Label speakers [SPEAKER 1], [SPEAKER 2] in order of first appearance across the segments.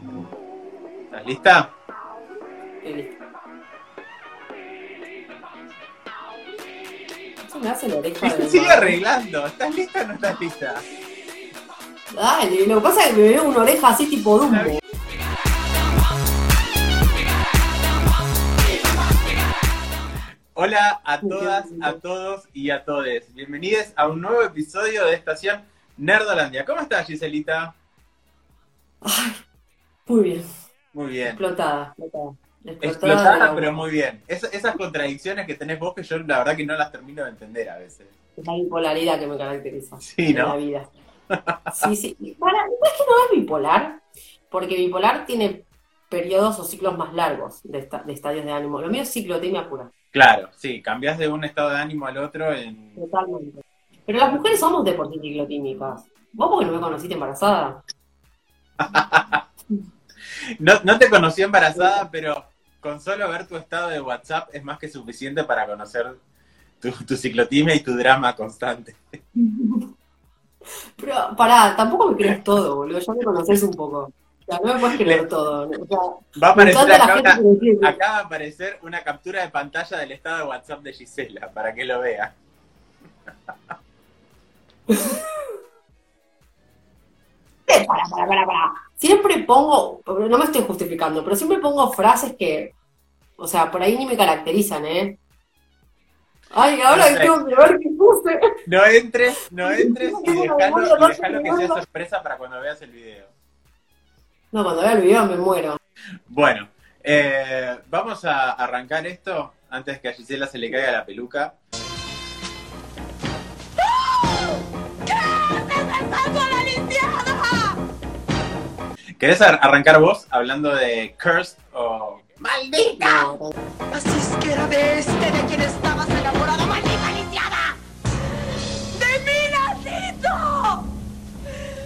[SPEAKER 1] ¿Estás lista?
[SPEAKER 2] Estoy lista. Se me hace la oreja de
[SPEAKER 1] sigue arreglando. ¿Estás lista o no estás lista?
[SPEAKER 2] Dale, lo que pasa es que me veo una oreja así tipo Dumbo.
[SPEAKER 1] Hola a todas, a todos y a todes. Bienvenidos a un nuevo episodio de Estación Nerdolandia. ¿Cómo estás, Giselita?
[SPEAKER 2] Ay, muy bien.
[SPEAKER 1] Muy bien.
[SPEAKER 2] Explotada, explotada.
[SPEAKER 1] Explotada, pero muy bien. Es- esas contradicciones que tenés vos que yo la verdad que no las termino de entender a veces.
[SPEAKER 2] La bipolaridad que me caracteriza
[SPEAKER 1] Sí,
[SPEAKER 2] en la vida. Sí, sí. Para, no es que no es bipolar, porque bipolar tiene periodos o ciclos más largos de, esta- de estadios de ánimo. Lo mío es ciclotimia pura,
[SPEAKER 1] Claro, sí, cambiás de un estado de ánimo al otro en...
[SPEAKER 2] totalmente. Pero las mujeres somos de por sí ciclotímicas. Vos porque no me conociste embarazada.
[SPEAKER 1] No, no te conocí embarazada, pero con solo ver tu estado de WhatsApp es más que suficiente para conocer tu, tu ciclotimia y tu drama constante.
[SPEAKER 2] Pero pará, tampoco me crees todo, boludo. Ya me conoces un poco. O sea, no me puedes creer todo. O sea,
[SPEAKER 1] Va a aparecer acá,
[SPEAKER 2] que
[SPEAKER 1] acá va a aparecer una captura de pantalla del estado de WhatsApp de Gisela, para que lo vea.
[SPEAKER 2] Eh, Para, para, para, para. Siempre pongo, no me estoy justificando, pero siempre pongo frases que, o sea, por ahí ni me caracterizan, ¿eh? Ay, ahora
[SPEAKER 1] No
[SPEAKER 2] tengo que ver qué puse.
[SPEAKER 1] No entres, no entres y dejalo, y que sea sorpresa para cuando veas el video.
[SPEAKER 2] No, cuando vea el video me muero.
[SPEAKER 1] Bueno, eh, vamos a arrancar esto antes que a Gisela se le caiga la peluca. ¿Querés ar- arrancar vos hablando de Cursed o ¡Maldita!
[SPEAKER 2] No,
[SPEAKER 3] Así es que era de este de quien estabas enamorado, maldita lisiada. ¡De mi nacito!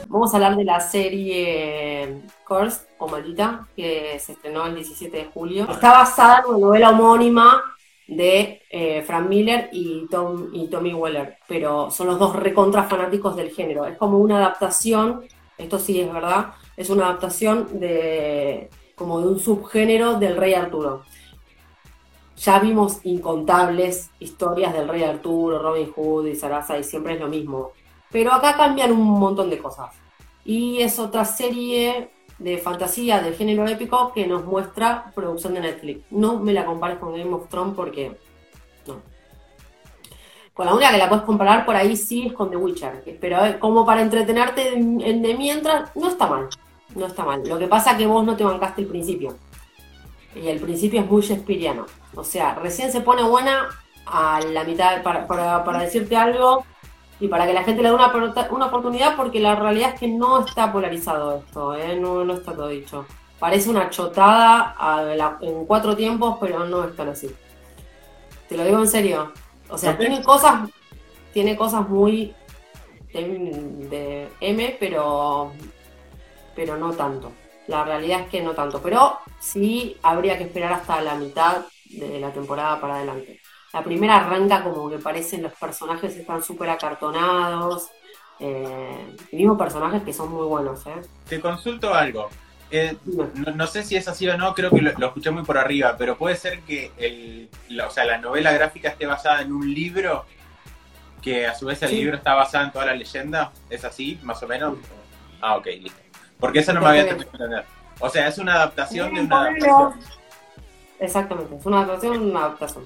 [SPEAKER 2] Vamos a hablar de la serie Curse o Maldita, que se estrenó el 17 de julio. Está basada en una novela homónima de eh, Frank Miller y, Tom, y Tommy Weller, pero son los dos recontra fanáticos del género. Es como una adaptación, esto sí es verdad, es una adaptación de como de un subgénero del Rey Arturo. Ya vimos incontables historias del Rey Arturo, Robin Hood y Sarasa y siempre es lo mismo. Pero acá cambian un montón de cosas. Y es otra serie de fantasía del género épico que nos muestra producción de Netflix. No me la compares con Game of Thrones porque. Con la única que la puedes comparar por ahí sí es con The Witcher. Pero eh, como para entretenerte en, en de mientras, no está mal. No está mal. Lo que pasa es que vos no te bancaste el principio. Y el principio es muy shakespeariano. O sea, recién se pone buena a la mitad para, para, decirte algo y para que la gente le dé una, una oportunidad porque la realidad es que no está polarizado esto, ¿eh? no, está todo dicho. Parece una chotada en cuatro tiempos, pero no es tan así. Te lo digo en serio. O sea, tiene cosas, tiene cosas muy de, de M, pero, pero no tanto. La realidad es que no tanto. Pero sí habría que esperar hasta la mitad de la temporada para adelante. La primera arranca como que parecen los personajes están súper acartonados. Eh, mismos personajes que son muy buenos, ¿eh?
[SPEAKER 1] Te consulto algo. Eh, no, no sé si es así o no, creo que lo, lo escuché muy por arriba, pero puede ser que el, la, o sea, la novela gráfica esté basada en un libro que a su vez el
[SPEAKER 2] Sí.
[SPEAKER 1] libro está basado en toda la leyenda. ¿Es así, más o menos? Ah, ok, listo. Porque eso no me había terminado de entender. O sea, es una adaptación de una adaptación.
[SPEAKER 2] Exactamente, es una adaptación, una adaptación.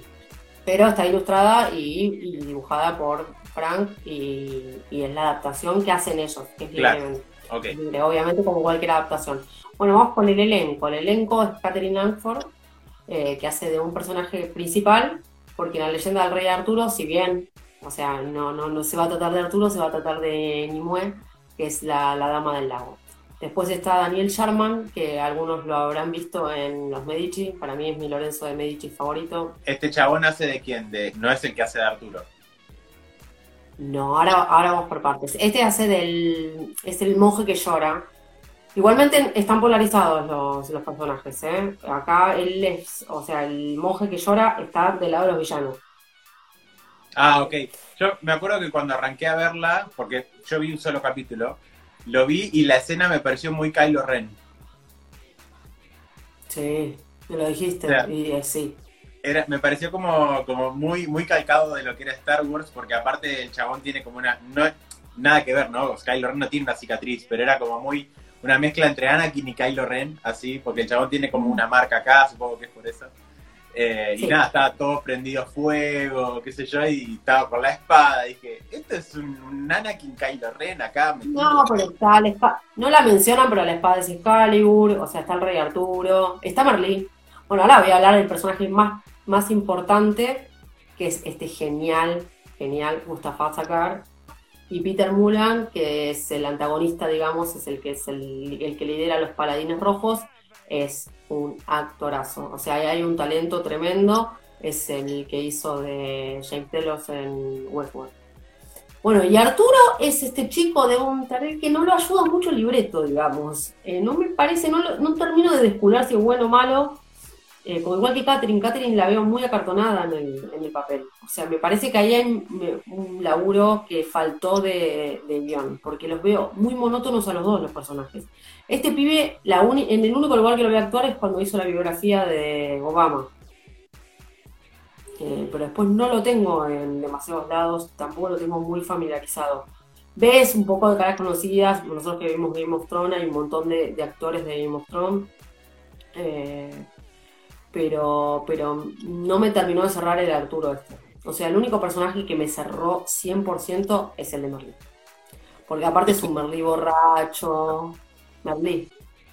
[SPEAKER 2] Pero está ilustrada y, y dibujada por Frank y, y es la adaptación que hacen ellos, que es
[SPEAKER 1] Claro.
[SPEAKER 2] libre, obviamente como cualquier adaptación. Bueno, vamos con el elenco. El elenco es Catherine Langford, eh, que hace de un personaje principal, porque en la leyenda del rey Arturo, si bien, o sea, no, no, no se va a tratar de Arturo, se va a tratar de Nimue, que es la, la dama del lago. Después está Daniel Sharman, que algunos lo habrán visto en Los Medici, para mí es mi Lorenzo de Medici favorito.
[SPEAKER 1] este chabón hace de quién? De, no es el que hace de Arturo.
[SPEAKER 2] No, ahora, ahora vamos por partes. Este hace del. es el monje que llora. Igualmente están polarizados los, los personajes, ¿eh? Acá él es, o sea, el monje que llora está del lado de los villanos.
[SPEAKER 1] Ah, ok. Yo me acuerdo que cuando arranqué a verla, porque yo vi un solo capítulo, lo vi y la escena me pareció muy Kylo Ren.
[SPEAKER 2] Sí, me lo dijiste,
[SPEAKER 1] O sea,
[SPEAKER 2] y eh, sí.
[SPEAKER 1] Era, me pareció como, como muy, muy calcado de lo que era Star Wars, porque aparte el chabón tiene como una. No, nada que ver, ¿no? Kylo Ren no tiene una cicatriz, pero era como muy. Una mezcla entre Anakin y Kylo Ren, así, porque el chabón tiene como una marca acá, supongo que es por eso. Eh,
[SPEAKER 2] Sí.
[SPEAKER 1] Y nada, estaba todo prendido a fuego, qué sé yo, y estaba con la espada. Dije, esto es un, un Anakin Kylo Ren acá. metido".
[SPEAKER 2] No, pero está la espada, no la mencionan, pero la espada es Excalibur, o sea, está el rey Arturo, está Merlín. Bueno, ahora voy a hablar del personaje más, más importante, que es este genial, genial Mustafa Sakar, y Peter Mulan, que es el antagonista, digamos, es el que es el, el que lidera los paladines rojos, es un actorazo. O sea, hay un talento tremendo, es el que hizo de James Telos en Westworld. Bueno, y Arturo es este chico de un tal que no lo ayuda mucho el libreto, digamos. Eh, no me parece, no, no termino de descubrir si es bueno o malo. Eh, como igual que Catherine, Catherine la veo muy acartonada en el, papel. O sea, me parece que ahí hay un, laburo que faltó de, de guion, porque los veo muy monótonos a los dos los personajes. Este pibe, la uni- en el único lugar que lo voy a actuar es cuando hizo la biografía de Obama. Eh, pero después no lo tengo en demasiados lados, tampoco lo tengo muy familiarizado. Ves un poco de caras conocidas, nosotros que vimos Game of Thrones, hay un montón de, de actores de Game of Thrones, eh, pero, pero no me terminó de cerrar el Arturo este. O sea, el único personaje que me cerró 100% es el de Merlí. Porque aparte es un Merlí borracho. Merlí.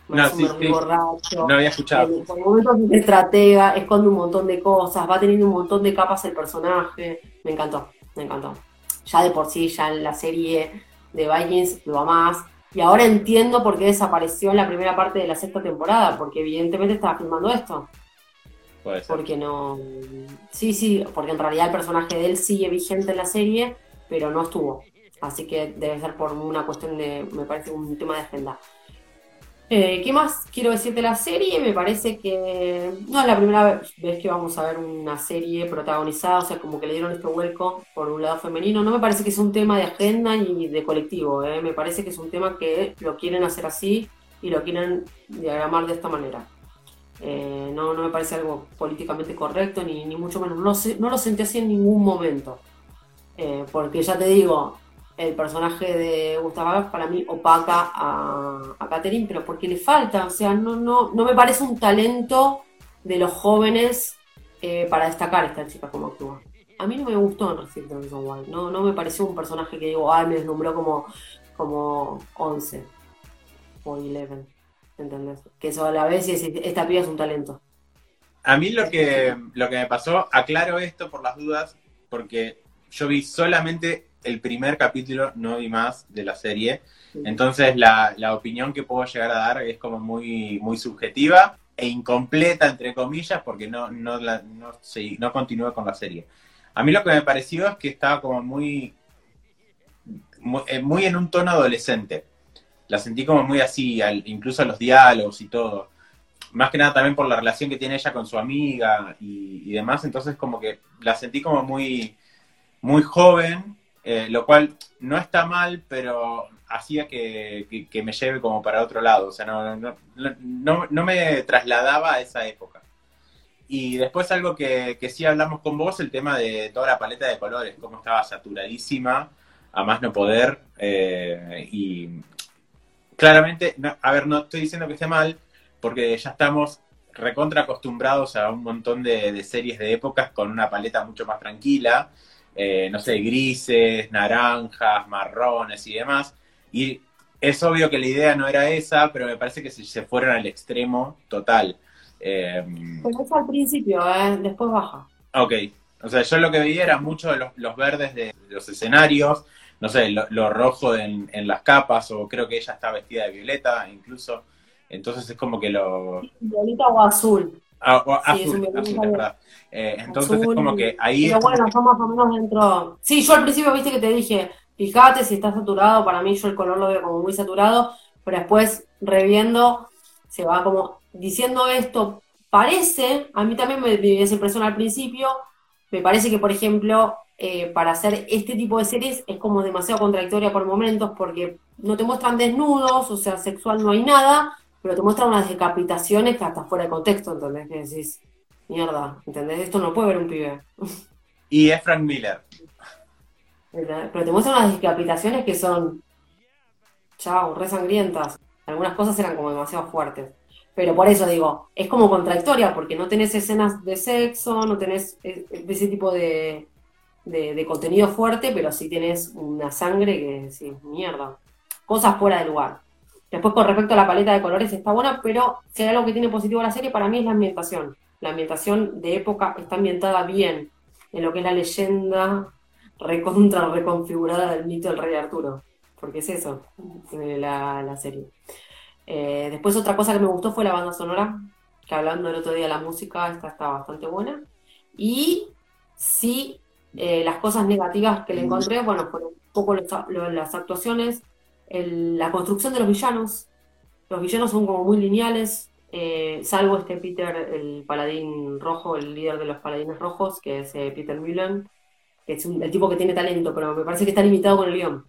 [SPEAKER 1] No,
[SPEAKER 2] es un
[SPEAKER 1] sí,
[SPEAKER 2] Merlí
[SPEAKER 1] sí.
[SPEAKER 2] borracho.
[SPEAKER 1] No había escuchado.
[SPEAKER 2] Por momentos es estratega, esconde un montón de cosas, va teniendo un montón de capas el personaje. Me encantó, me encantó. Ya de por sí, ya en la serie de Vikings lo amás. Y ahora entiendo por qué desapareció en la primera parte de la sexta temporada, porque evidentemente estaba filmando esto.
[SPEAKER 1] Puede ser.
[SPEAKER 2] Porque no. Sí, sí, porque en realidad el personaje de él sigue vigente en la serie, pero no estuvo. Así que debe ser por una cuestión de. Me parece un tema de agenda. Eh, ¿Qué más quiero decir de la serie? Me parece que no es la primera vez- que vamos a ver una serie protagonizada, o sea, como que le dieron este vuelco por un lado femenino. No me parece que es un tema de agenda y de colectivo, ¿eh? me parece que es un tema que lo quieren hacer así y lo quieren diagramar de esta manera. Eh, no, no me parece algo políticamente correcto, ni, ni mucho menos. No, no lo sentí así en ningún momento. Eh, porque ya te digo, el personaje de Gustavo para mí opaca a, a Catherine, pero porque le falta, o sea, no, no, no me parece un talento de los jóvenes eh, para destacar esta chica como actúa. A mí no me gustó en Resident no, no me pareció un personaje que digo, ay, me deslumbró como, como 11 o 11, ¿entendés? Que eso a la vez es, esta piba es un talento.
[SPEAKER 1] A mí lo que, lo que me pasó, aclaro esto por las dudas, porque yo vi solamente el primer capítulo, no vi más de la serie. Entonces la, la opinión que puedo llegar a dar es como muy, muy subjetiva e incompleta, entre comillas, porque no, no, la, no, seguí- no continúo con la serie. A mí lo que me pareció es que estaba como muy, muy, eh, muy en un tono adolescente. La sentí como muy así, incluso los diálogos y todo más que nada también por la relación que tiene ella con su amiga y, demás, entonces como que la sentí como muy, muy joven, eh, lo cual no está mal, pero hacía que, que- me lleve como para otro lado, o sea, no, no, no, no me trasladaba a esa época. Y después algo que, que sí hablamos con vos, el tema de toda la paleta de colores, cómo estaba saturadísima, a más no poder, eh, y claramente, no- a ver, no estoy diciendo que esté mal, porque ya estamos recontra acostumbrados a un montón de, de series de épocas con una paleta mucho más tranquila, eh, no sé, grises, naranjas, marrones y demás. Y es obvio que la idea no era esa, pero me parece que se, se fueron al extremo total. Eh,
[SPEAKER 2] Pero eso al principio, ¿eh? después baja.
[SPEAKER 1] ok, o sea, yo lo que veía era mucho de los, los verdes de los escenarios, no sé, lo, lo rojo en, en las capas, o creo que ella está vestida de violeta incluso. Entonces es como que lo,
[SPEAKER 2] Violeta o azul.
[SPEAKER 1] Ah, o-
[SPEAKER 2] Sí,
[SPEAKER 1] azul,
[SPEAKER 2] violeta
[SPEAKER 1] azul, es verdad. Eh, entonces
[SPEAKER 2] Azul,
[SPEAKER 1] es como que ahí
[SPEAKER 2] Pero bueno, son más o menos dentro. Sí, yo al principio viste que te dije, fíjate si está saturado, para mí yo el color lo veo como muy saturado, pero después reviendo, se va como diciendo esto, parece, a mí también me dio esa impresión al principio, me parece que por ejemplo, eh, para hacer este tipo de series es como demasiado contradictoria por momentos, porque no te muestran desnudos, o sea, sexual no hay nada, pero te muestra unas decapitaciones que hasta fuera de contexto, ¿entendés? Que decís, mierda, ¿entendés? Esto no puede ver un pibe.
[SPEAKER 1] Y es Frank Miller.
[SPEAKER 2] Pero te muestran unas decapitaciones que son, chao, re sangrientas. Algunas cosas eran como demasiado fuertes. Pero por eso digo, es como contradictoria, porque no tenés escenas de sexo, no tenés e- e- ese tipo de, de, contenido fuerte, pero sí tenés una sangre que, sí, mierda. Cosas fuera de lugar. Después, con respecto a la paleta de colores, está buena, pero si hay algo que tiene positivo la serie, para mí es la ambientación. La ambientación de época está ambientada bien en lo que es la leyenda recontra reconfigurada del mito del rey Arturo. Porque es eso, eh, la, la serie. Eh, después otra cosa que me gustó fue la banda sonora, que hablando el otro día la música, esta está bastante buena. Y sí, eh, las cosas negativas que le encontré, bueno, fueron un poco los- lo- las actuaciones, el- la construcción de los villanos. Los villanos son como muy lineales, eh, salvo este Peter, el paladín rojo, el líder de los paladines rojos, que es eh, Peter Mullen, que es un- el tipo que tiene talento, pero me parece que está limitado con el guion.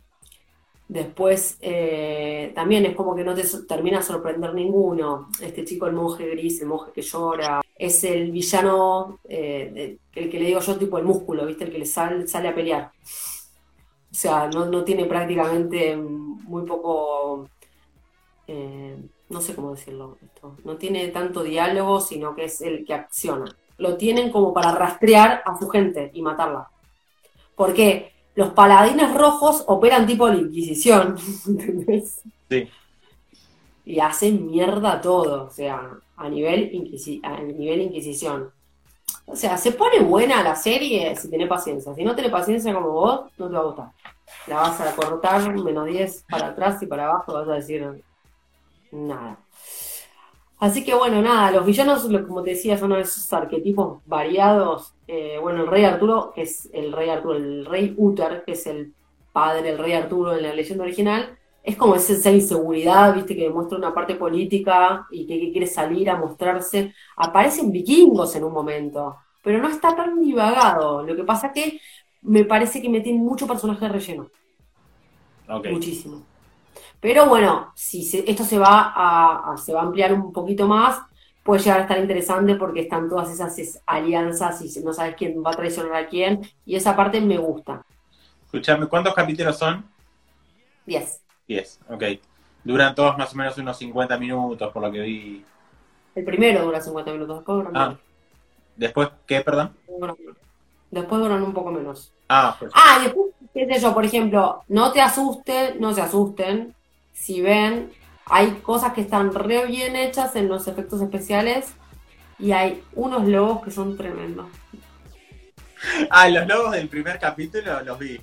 [SPEAKER 2] Después, eh, también es como que no te termina de sorprender ninguno. Este chico, el monje gris, el monje que llora, es el villano, eh, el que le digo yo, tipo el músculo, ¿viste? El que le sal- sale a pelear. O sea, no, no tiene prácticamente muy poco, eh, no sé cómo decirlo, esto. No tiene tanto diálogo, sino que es el que acciona. Lo tienen como para rastrear a su gente y matarla. Porque los paladines rojos operan tipo la Inquisición, ¿entendés?
[SPEAKER 1] Sí.
[SPEAKER 2] Y hacen mierda todo, o sea, a nivel, inquisi- a nivel Inquisición. O sea, se pone buena la serie si tenés paciencia. Si no tenés paciencia como vos, no te va a gustar. La vas a cortar menos 10 para atrás y para abajo, vas a decir nada. Así que bueno, nada, los villanos, como te decía, son esos arquetipos variados. Eh, bueno, el rey Arturo, que es el rey Arturo, el rey Uther, que es el padre del rey Arturo en la leyenda original, es como esa, esa inseguridad, viste, que demuestra una parte política y que, que quiere salir a mostrarse. Aparecen vikingos en un momento, pero no está tan divagado. Lo que pasa que me parece que meten mucho personaje de relleno.
[SPEAKER 1] Ok.
[SPEAKER 2] Muchísimo. Pero bueno, si se- esto se va a, a- se va a ampliar un poquito más, puede llegar a estar interesante porque están todas esas es- alianzas y no sabes quién va a traicionar a quién, y esa parte me gusta.
[SPEAKER 1] Escuchame, ¿cuántos capítulos son?
[SPEAKER 2] 10.
[SPEAKER 1] 10, ok. Duran todos más o menos unos 50 minutos, por lo que vi.
[SPEAKER 2] El primero dura 50 minutos, después duran
[SPEAKER 1] Ah.
[SPEAKER 2] menos.
[SPEAKER 1] ¿Después qué, perdón?
[SPEAKER 2] Después duran un poco menos.
[SPEAKER 1] Ah, pues.
[SPEAKER 2] Ah, y después, qué sé yo, por ejemplo, no te asusten, no se asusten. Si ven, hay cosas que están re bien hechas en los efectos especiales y hay unos lobos que son tremendos.
[SPEAKER 1] Ah, los logos del primer capítulo los vi.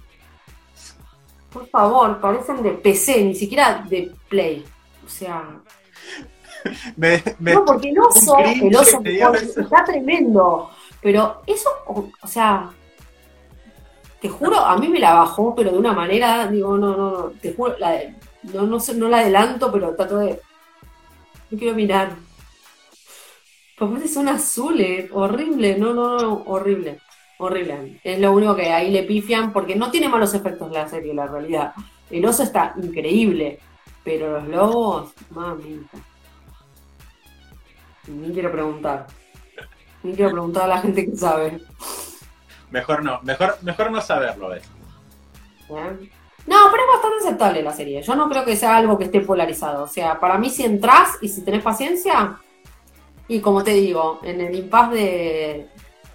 [SPEAKER 2] Por favor, parecen de PC, ni siquiera de Play. O sea,
[SPEAKER 1] Me, me-
[SPEAKER 2] no, porque el oso,
[SPEAKER 1] un
[SPEAKER 2] el está tremendo. Pero eso, o, o sea, te juro, a mí me la bajó, pero de una manera, digo, no, no, no, te juro, la, no, no, no la adelanto, pero trato de. No quiero mirar. Porque son azules, horrible, no, no, no, horrible, horrible. Es lo único que ahí le pifian, porque no tiene malos efectos la serie, la realidad. El oso está increíble, pero los lobos, mamita. Ni quiero preguntar. Ni quiero preguntar a la gente que sabe.
[SPEAKER 1] Mejor no, mejor, mejor no saberlo, ¿ves?
[SPEAKER 2] ¿eh? No, pero es bastante aceptable la serie. Yo no creo que sea algo que esté polarizado. O sea, para mí si entras y si tenés paciencia, y como te digo, en el impas de,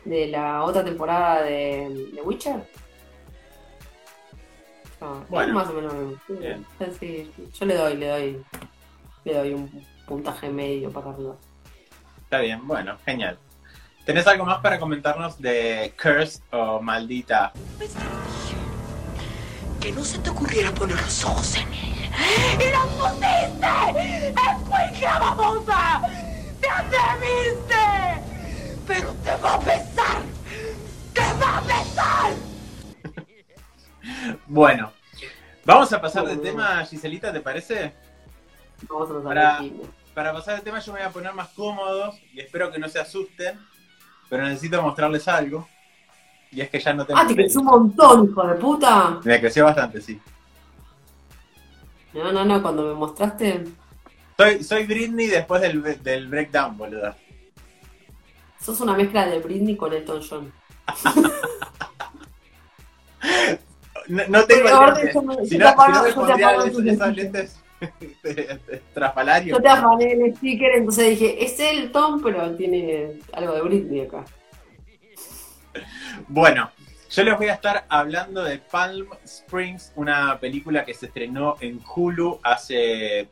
[SPEAKER 2] de la otra temporada de, de Witcher. ah, es
[SPEAKER 1] Bueno.
[SPEAKER 2] más o menos.
[SPEAKER 1] Bien.
[SPEAKER 2] sí, yo le doy, le doy, le doy un puntaje medio para arriba.
[SPEAKER 1] Está bien, bueno, genial. ¿Tenés algo más para comentarnos de Curse o Maldita?
[SPEAKER 3] Que no se te ocurriera poner los ojos en él. ¡Y los pusiste! ¡Escuincla babosa! ¡Te atreviste! ¡Pero te va a pesar! ¡Te va a pesar!
[SPEAKER 1] Bueno, vamos a pasar de tema, Giselita, ¿te parece?
[SPEAKER 2] Vamos a
[SPEAKER 1] Para-. Para pasar de tema yo me voy a poner más cómodos y espero que no se asusten, pero necesito mostrarles algo. Y es que ya no tengo...
[SPEAKER 2] Ah, te creció un montón, hijo de puta.
[SPEAKER 1] Me creció bastante, sí.
[SPEAKER 2] No, no, no, cuando me mostraste.
[SPEAKER 1] Soy, soy Britney después del, del breakdown, boludo.
[SPEAKER 2] Sos una mezcla de Britney con Elton John.
[SPEAKER 1] No, no tengo lentes. Si no, si no me esos,
[SPEAKER 2] lentes. Yo te afané el sticker, entonces dije, es Elton, pero tiene algo de Britney acá.
[SPEAKER 1] Bueno, yo les voy a estar hablando de Palm Springs, una película que se estrenó en Hulu hace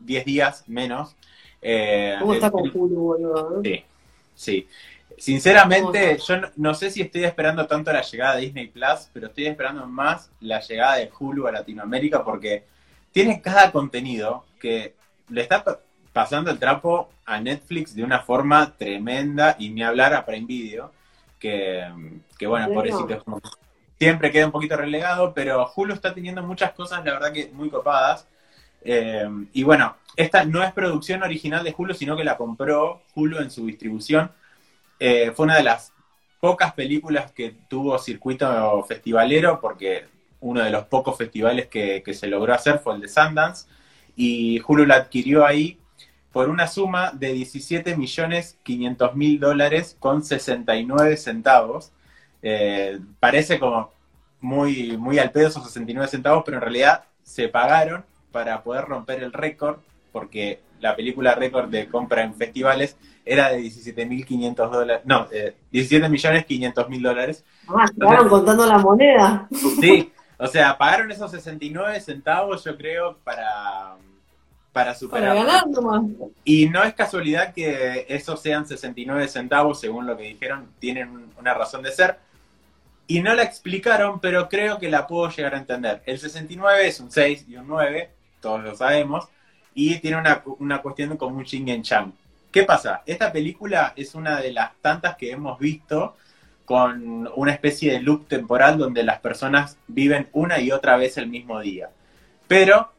[SPEAKER 1] 10 días menos. Eh,
[SPEAKER 2] ¿Cómo está
[SPEAKER 1] el-
[SPEAKER 2] con Hulu, boludo?
[SPEAKER 1] Sí, sí. Sinceramente, yo no, no sé si estoy esperando tanto la llegada de Disney Plus, pero estoy esperando más la llegada de Hulu a Latinoamérica porque tiene cada contenido que le está pa- pasando el trapo a Netflix de una forma tremenda y ni hablar a Prime Video, que, que bueno, eso siempre queda un poquito relegado, pero Hulu está teniendo muchas cosas, la verdad que muy copadas. Eh, y bueno, esta no es producción original de Hulu, sino que la compró Hulu en su distribución. Eh, fue una de las pocas películas que tuvo circuito festivalero, porque uno de los pocos festivales que, se logró hacer fue el de Sundance, y Hulu la adquirió ahí por una suma de 17 millones 500 mil dólares con 69 centavos. Eh, parece como muy, muy al pedo esos 69 centavos, pero en realidad se pagaron para poder romper el récord, porque la película récord de compra en festivales era de 17.500 dólares, no, eh, 17 millones 500 mil dólares.
[SPEAKER 2] Ah, quedaron contando la moneda.
[SPEAKER 1] Sí, o sea, pagaron esos 69 centavos, yo creo, para, para
[SPEAKER 2] Para
[SPEAKER 1] superar.
[SPEAKER 2] ganar nomás.
[SPEAKER 1] Y no es casualidad que esos sean 69 centavos, según lo que dijeron, tienen una razón de ser. Y no la explicaron, pero creo que la puedo llegar a entender. El 69 es un 6 y un 9, todos lo sabemos, y tiene una, una cuestión como un Ching en Chang. ¿Qué pasa? Esta película es una de las tantas que hemos visto con una especie de loop temporal donde las personas viven una y otra vez el mismo día. Pero,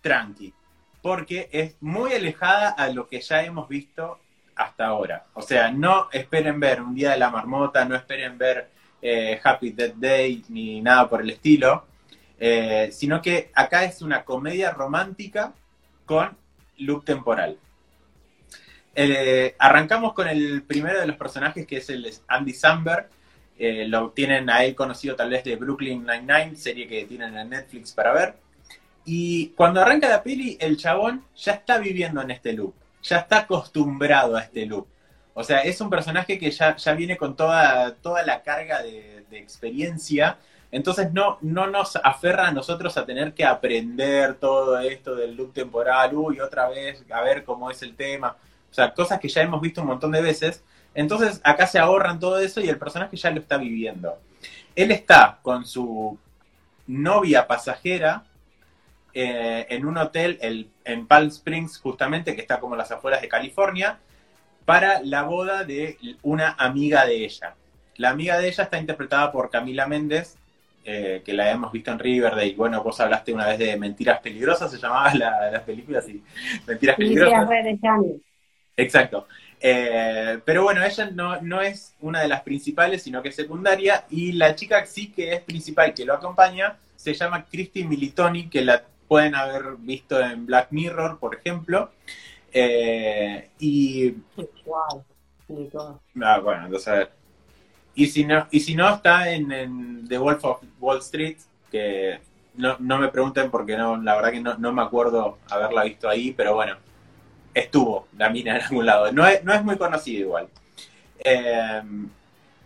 [SPEAKER 1] tranqui, porque es muy alejada a lo que ya hemos visto hasta ahora. O sea, no esperen ver un día de la marmota, no esperen ver eh, Happy Death Day ni nada por el estilo, eh, sino que acá es una comedia romántica con loop temporal. Eh, arrancamos con el primero de los personajes que es el Andy Samberg. Eh, lo tienen a él conocido tal vez de Brooklyn Nine-Nine, serie que tienen en Netflix para ver. Y cuando arranca la peli, el chabón ya está viviendo en este loop, ya está acostumbrado a este loop. O sea, es un personaje que ya, ya viene con toda, toda la carga de experiencia, entonces no, no nos aferra a nosotros a tener que aprender todo esto del loop temporal, uy, otra vez, a ver cómo es el tema. O sea, cosas que ya hemos visto un montón de veces. Entonces acá se ahorran todo eso y el personaje ya lo está viviendo. Él está con su novia pasajera eh, en un hotel el- en Palm Springs, justamente, que está como las afueras de California, para la boda de una amiga de ella. La amiga de ella está interpretada por Camila Méndez, eh, que la hemos visto en Riverdale. Bueno, vos hablaste una vez de Mentiras Peligrosas, se llamaba la, la película así. Mentiras Peligrosas. Exacto. Eh, pero bueno, ella no, no es una de las principales, sino que es secundaria. Y la chica sí que es principal, que lo acompaña, se llama Christy Militoni, que la pueden haber visto en Black Mirror, por ejemplo. Eh, y
[SPEAKER 2] Wow.
[SPEAKER 1] Ah, bueno, entonces. Y si no, y si no está en, The Wolf of Wall Street, que no, me pregunten porque no, la verdad que no, me acuerdo haberla visto ahí, pero bueno, estuvo la mina en algún lado. No es, muy conocida igual. Eh,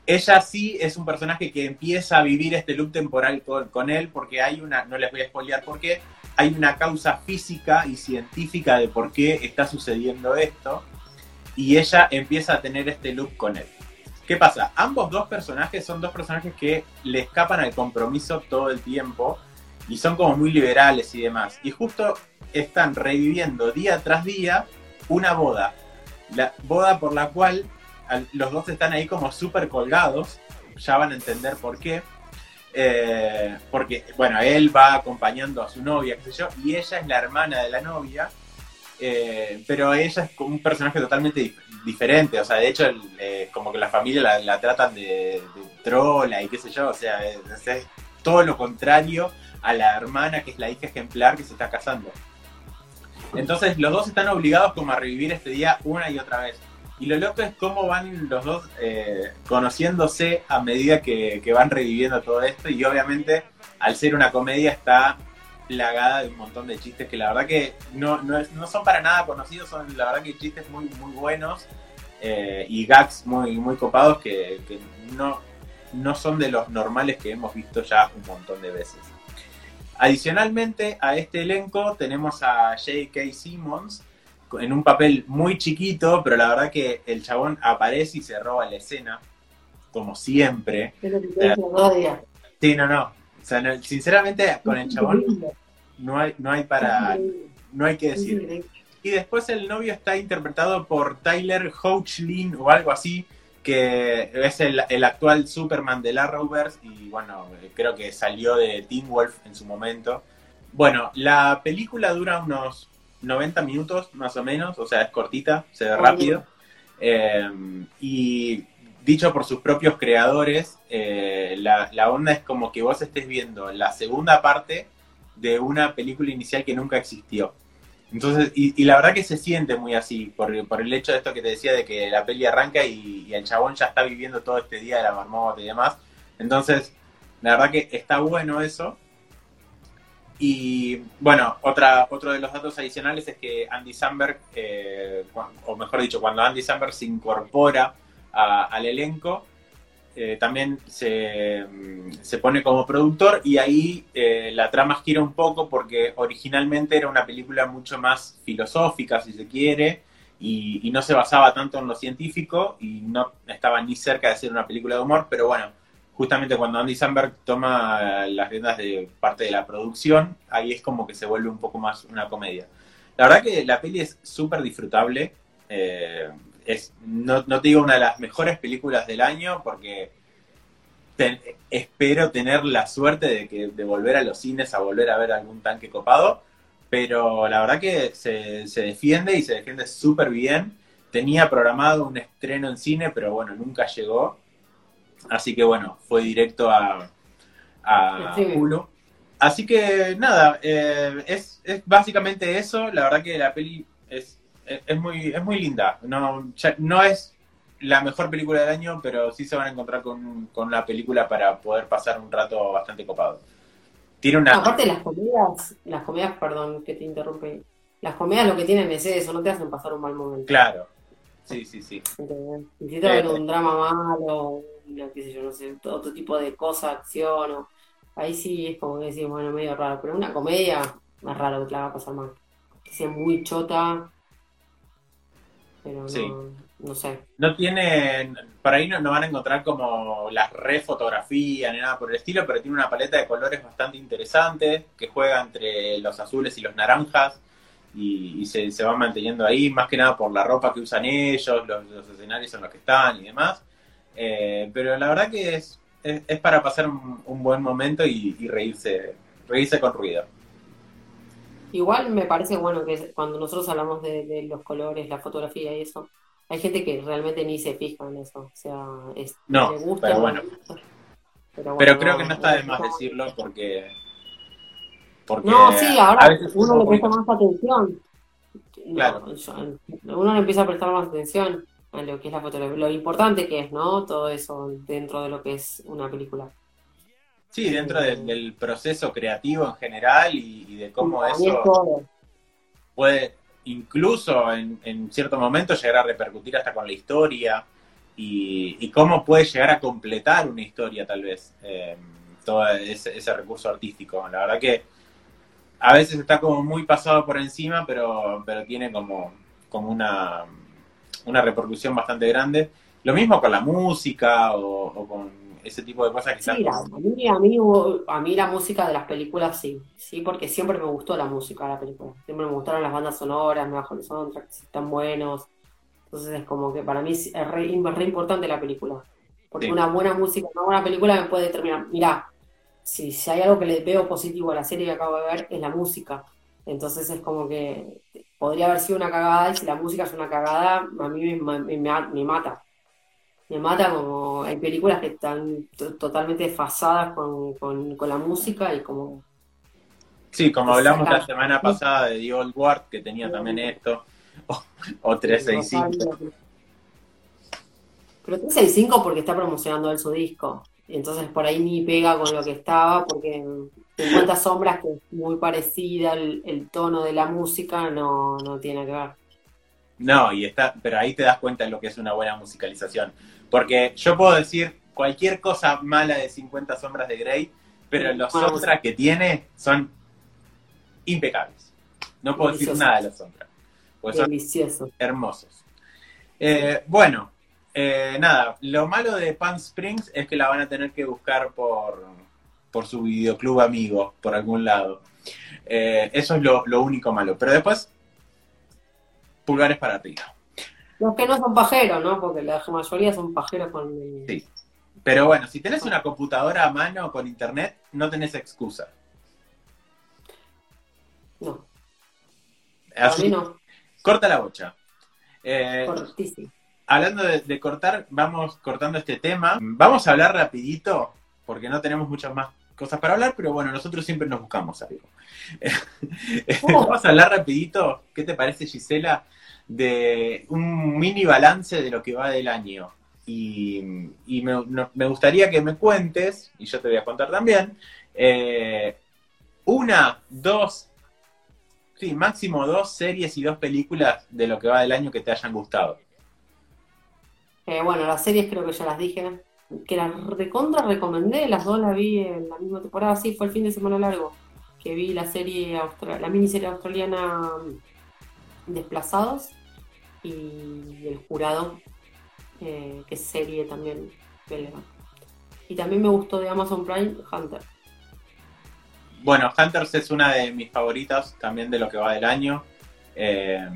[SPEAKER 1] ella sí es un personaje que empieza a vivir este loop temporal con, con él porque hay una, no les voy a spoilear por qué, hay una causa física y científica de por qué está sucediendo esto y ella empieza a tener este loop con él. ¿Qué pasa? Ambos dos personajes son dos personajes que le escapan al compromiso todo el tiempo y son como muy liberales y demás. Y justo están reviviendo día tras día una boda. La boda por la cual al- los dos están ahí como súper colgados. Ya van a entender por qué. Eh, porque, bueno, él va acompañando a su novia, qué sé yo, y ella es la hermana de la novia. Eh, pero ella es como un personaje totalmente dif- diferente, o sea, de hecho, eh, como que la familia la, tratan de, de trola y qué sé yo, o sea, es, es todo lo contrario a la hermana que es la hija ejemplar que se está casando. Entonces los dos están obligados como a revivir este día una y otra vez. Y lo loco es cómo van los dos eh, conociéndose a medida que, van reviviendo todo esto. Y obviamente, al ser una comedia, está plagada de un montón de chistes que la verdad que no, no, es, no son para nada conocidos, son la verdad que chistes muy, muy buenos eh, y gags muy, muy copados que, que no, no son de los normales que hemos visto ya un montón de veces. Adicionalmente a este elenco tenemos a J.K. Simmons en un papel muy chiquito, pero la verdad que el chabón aparece y se roba la escena, como siempre. Eh, sí, no, no. O sea, sinceramente con el chabón no hay, no hay para, no hay que decir. Y después el novio está interpretado por Tyler Hoechlin o algo así, que es el, actual Superman de la Rovers y bueno, creo que salió de Teen Wolf en su momento. Bueno, la película dura unos 90 minutos más o menos, o sea, es cortita, se ve rápido. Eh, y dicho por sus propios creadores, eh, la, onda es como que vos estés viendo la segunda parte de una película inicial que nunca existió. Entonces, y, la verdad que se siente muy así, por, por, el hecho de esto que te decía de que la peli arranca y, el chabón ya está viviendo todo este día de la marmota y demás. Entonces, la verdad que está bueno eso. Y bueno, otra, otro de los datos adicionales es que Andy Samberg, eh, o mejor dicho, cuando Andy Samberg se incorpora al elenco, eh, también mm, se, pone como productor y ahí eh, la trama gira un poco porque originalmente era una película mucho más filosófica, si se quiere, y, no se basaba tanto en lo científico y no estaba ni cerca de ser una película de humor, pero bueno, justamente cuando Andy Samberg toma las riendas de parte de la producción, ahí es como que se vuelve un poco más una comedia. La verdad que la peli es súper disfrutable. Eh, es, no, no, te digo una de las mejores películas del año porque espero tener la suerte de, que, de volver a los cines a volver a ver algún tanque copado, pero la verdad que se, se defiende y se defiende súper bien. Tenía programado un estreno en cine, pero bueno, nunca llegó. Así que bueno, fue directo a, a Hulu. Así que nada, eh, es, es básicamente eso. La verdad que la peli es es, muy, es muy linda. No, no es la mejor película del año, pero sí se van a encontrar con, con una película para poder pasar un rato bastante copado. Tiene una...
[SPEAKER 2] Aparte las comedias, las comedias, perdón que te interrumpe, las comedias lo que tienen es eso, no te hacen pasar un mal momento.
[SPEAKER 1] Claro, sí, sí, sí.
[SPEAKER 2] Te ver un drama malo, qué sé yo, no sé, otro tipo de cosa, acción, o... ahí sí es como que decís, bueno, medio raro, pero una comedia, más raro que te la va a pasar mal. Que sea muy chota, pero no, sé.
[SPEAKER 1] No tienen, por ahí no, van a encontrar como las refotografías ni nada por el estilo, pero tiene una paleta de colores bastante interesante que juega entre los azules y los naranjas y, se, se van manteniendo ahí, más que nada por la ropa que usan ellos, los, escenarios en los que están y demás. Eh, pero la verdad que es, es, para pasar un, buen momento y, y reírse, reírse con ruido.
[SPEAKER 2] Igual me parece bueno que cuando nosotros hablamos de, los colores, la fotografía y eso, hay gente que realmente ni se fija en eso. O sea, es,
[SPEAKER 1] no, gusta, pero bueno. Pero, creo que no está de más decirlo porque. porque
[SPEAKER 2] no, sí, ahora uno le presta más atención. Claro. uno le empieza a prestar más atención a lo que es la fotografía, lo importante que es, ¿no? Todo eso dentro de lo que es una película.
[SPEAKER 1] Sí, dentro del proceso creativo en general y, de cómo eso puede incluso en, cierto momento llegar a repercutir hasta con la historia y, cómo puede llegar a completar una historia tal vez em, todo ese, recurso artístico. La verdad que a veces está como muy pasado por encima, pero, pero tiene como, como una, una repercusión bastante grande. Lo mismo con la música o con ese tipo de cosas que sí,
[SPEAKER 2] a, mí, a, mí, a mí la música de las películas sí, sí, porque siempre me gustó la música de la película. Siempre me gustaron las bandas sonoras, me bajo los soundtracks, están buenos. Entonces es como que para mí es re, importante la película. Porque una buena música, una buena película me puede determinar. Mirá, si, si hay algo que le veo positivo a la serie que acabo de ver, es la música. Entonces es como que podría haber sido una cagada y si la música es una cagada, a mí me, me mata me mata como hay películas que están totalmente desfasadas con, la música y como
[SPEAKER 1] Sí, como hablamos la semana pasada de The Old Ward, que tenía también esto, o, o 365.
[SPEAKER 2] Pero 365 porque está promocionando él su disco. Entonces por ahí ni pega con lo que estaba, porque 50 sombras, que es muy parecida, el, el tono de la música no, no tiene que ver.
[SPEAKER 1] No, y está, pero ahí te das cuenta de lo que es una buena musicalización. Porque yo puedo decir cualquier cosa mala de 50 sombras de Grey, pero los soundtracks que tiene son impecables. No puedo decir
[SPEAKER 2] Deliciosos.
[SPEAKER 1] nada de los soundtracks, porque son
[SPEAKER 2] Delicioso.
[SPEAKER 1] hermosos. Eh, bueno, eh, nada, lo malo de Pan Springs es que la van a tener que buscar por, por su videoclub amigo, por algún lado. Eh, eso es lo, lo único malo. Pero después, pulgares para arriba.
[SPEAKER 2] Los que no son pajeros, ¿no? Porque la mayoría son pajeros con.
[SPEAKER 1] Sí. Pero bueno, si tenés una computadora a mano con internet, no tenés excusa.
[SPEAKER 2] No,
[SPEAKER 1] Así,
[SPEAKER 2] mí no.
[SPEAKER 1] corta la bocha. Eh,
[SPEAKER 2] Cortísimo.
[SPEAKER 1] hablando de, de cortar, vamos cortando este tema. Vamos a hablar rapidito, porque no tenemos muchas más cosas para hablar, pero bueno, nosotros siempre nos buscamos algo. vamos a hablar rapidito, ¿qué te parece Gisela? De un mini balance de lo que va del año. Y, y me, no- me gustaría que me cuentes, y yo te voy a contar también, eh, una, dos, sí, máximo dos series y dos películas de lo que va del año que te hayan gustado.
[SPEAKER 2] Eh, bueno, las series creo que ya las dije. Que las recontra recomendé, las dos las vi en la misma temporada, sí, fue el fin de semana largo. Que vi la serie la miniserie australiana mm, Desplazados y El Jurado, eh, que es serie también belga. Y también me gustó de Amazon Prime Hunter.
[SPEAKER 1] Bueno, Hunters es una de mis favoritas también de lo que va del año. Eh,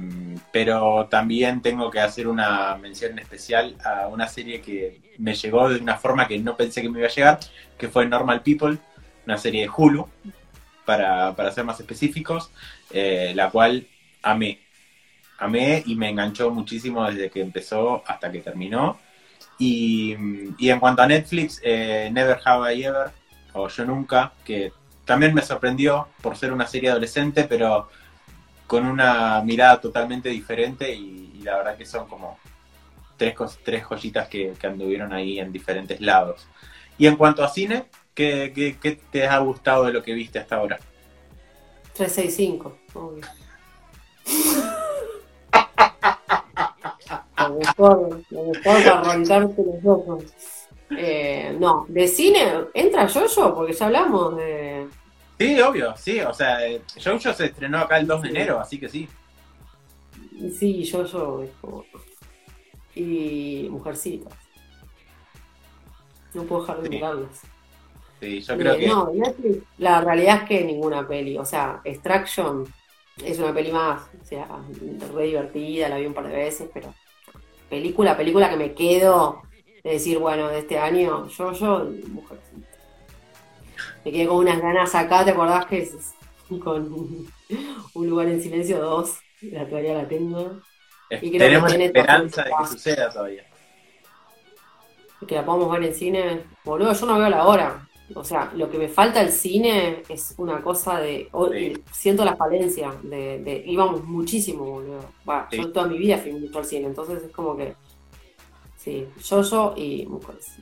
[SPEAKER 1] pero también tengo que hacer una mención especial a una serie que me llegó de una forma que no pensé que me iba a llegar, que fue Normal People, una serie de Hulu, para, para ser más específicos, eh, la cual amé. Amé y me enganchó muchísimo desde que empezó hasta que terminó. Y, y en cuanto a Netflix, eh, Never Have I Ever, o Yo Nunca, que también me sorprendió por ser una serie adolescente, pero con una mirada totalmente diferente y, y la verdad que son como tres, cos- tres joyitas que, que anduvieron ahí en diferentes lados. Y en cuanto a cine, ¿qué, qué, qué te ha gustado de lo que viste hasta ahora?
[SPEAKER 2] 365, obvio. Me gustó, me gustó arrancarte los ojos. Eh, no, de cine, entra yo porque ya hablamos de.
[SPEAKER 1] Sí, obvio, sí, o sea, eh, Jojo se estrenó acá el 2 de enero, así que sí.
[SPEAKER 2] Sí, yo. es como- Y Mujercitas. No puedo dejar de mirarlas.
[SPEAKER 1] Sí, yo creo
[SPEAKER 2] Eh,
[SPEAKER 1] que
[SPEAKER 2] No, la realidad es que ninguna peli. O sea, Extraction es una peli más. O sea, re divertida, la vi un par de veces, pero. Película, película que me quedo de decir, bueno, de este año, yo, yo, Mujercitas. Me quedé con unas ganas acá, ¿te acordás que es con Un lugar en silencio 2? La todavía la tengo. y creo que
[SPEAKER 1] tenemos
[SPEAKER 2] tiene
[SPEAKER 1] esperanza de que suceda todavía.
[SPEAKER 2] que la podamos ver en cine, boludo, yo no veo la hora. O sea, lo que me falta el cine es una cosa de.
[SPEAKER 1] Sí.
[SPEAKER 2] Siento la falencia de, de- Íbamos muchísimo, boludo. Bueno,
[SPEAKER 1] Sí.
[SPEAKER 2] Yo toda mi vida fui mucho al cine, entonces es como que. Sí, yo, yo y mujeres.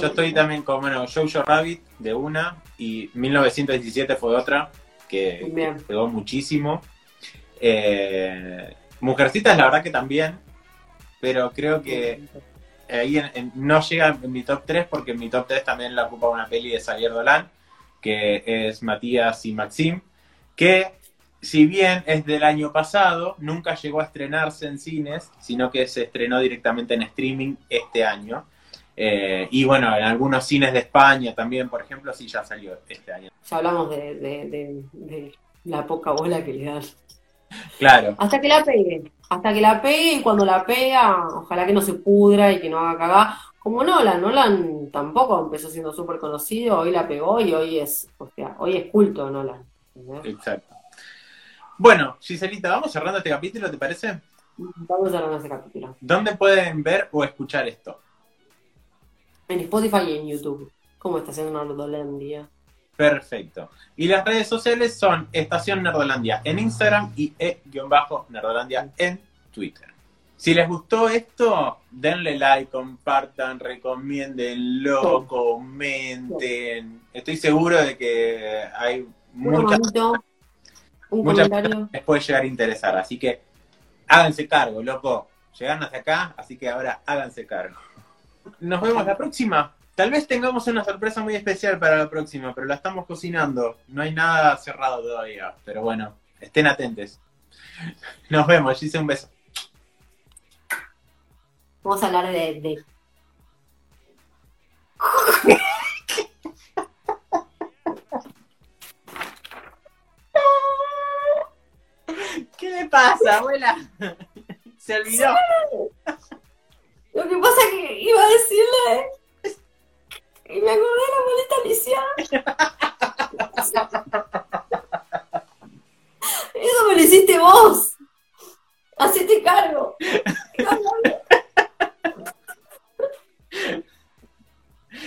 [SPEAKER 1] Yo estoy también con, bueno, Jojo Rabbit de una y 1917 fue otra que, pegó muchísimo. Eh, Mujercitas, la verdad que también, pero creo que ahí en- en- no llega en mi top 3 porque en mi top 3 también la ocupa una peli de Xavier Dolan, que es Matías y Maxim, que si bien es del año pasado, nunca llegó a estrenarse en cines, sino que se estrenó directamente en streaming este año. Eh, y bueno, en algunos cines de España también, por ejemplo, sí ya salió este año.
[SPEAKER 2] Ya hablamos de, de- de- de la poca bola que le dan.
[SPEAKER 1] Claro,
[SPEAKER 2] Hasta que la pegue. Hasta que la pegue y cuando la pega, ojalá que no se pudra y que no haga cagar. Como Nolan, Nolan tampoco empezó siendo súper conocido, hoy la pegó y hoy es, o sea, hoy es culto Nolan.
[SPEAKER 1] exacto. Bueno, Giselita, vamos cerrando este capítulo, ¿te parece?
[SPEAKER 2] Vamos hablar ese capítulo.
[SPEAKER 1] ¿Dónde pueden ver o escuchar esto?
[SPEAKER 2] En Spotify y en YouTube. ¿Cómo está haciendo Nordolandia?
[SPEAKER 1] Perfecto. Y las redes sociales son Estación Nerdolandia en Instagram y e-nerdolandia en Twitter. Si les gustó esto, denle like, compartan, recomiéndenlo, comenten. Estoy seguro de que hay muchas,
[SPEAKER 2] un
[SPEAKER 1] muchas
[SPEAKER 2] comentario.
[SPEAKER 1] les puede llegar a interesar. Así que háganse cargo, loco. Llegaron hasta acá, así que ahora háganse cargo. Nos vemos la próxima. Tal vez tengamos una sorpresa muy especial para la próxima, pero la estamos cocinando. No hay nada cerrado todavía, pero bueno, estén atentos. Nos vemos, Gise, un beso.
[SPEAKER 2] Vamos a hablar de, de
[SPEAKER 1] ¿Qué le pasa, abuela? Se olvidó.
[SPEAKER 2] Lo que pasa es que iba a decirle. Y me acordé de la boleta Alicia. Eso me lo hiciste vos. Hacete cargo.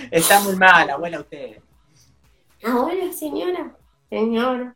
[SPEAKER 1] Está muy mal, abuela, usted.
[SPEAKER 2] Ahora, señora. Señora.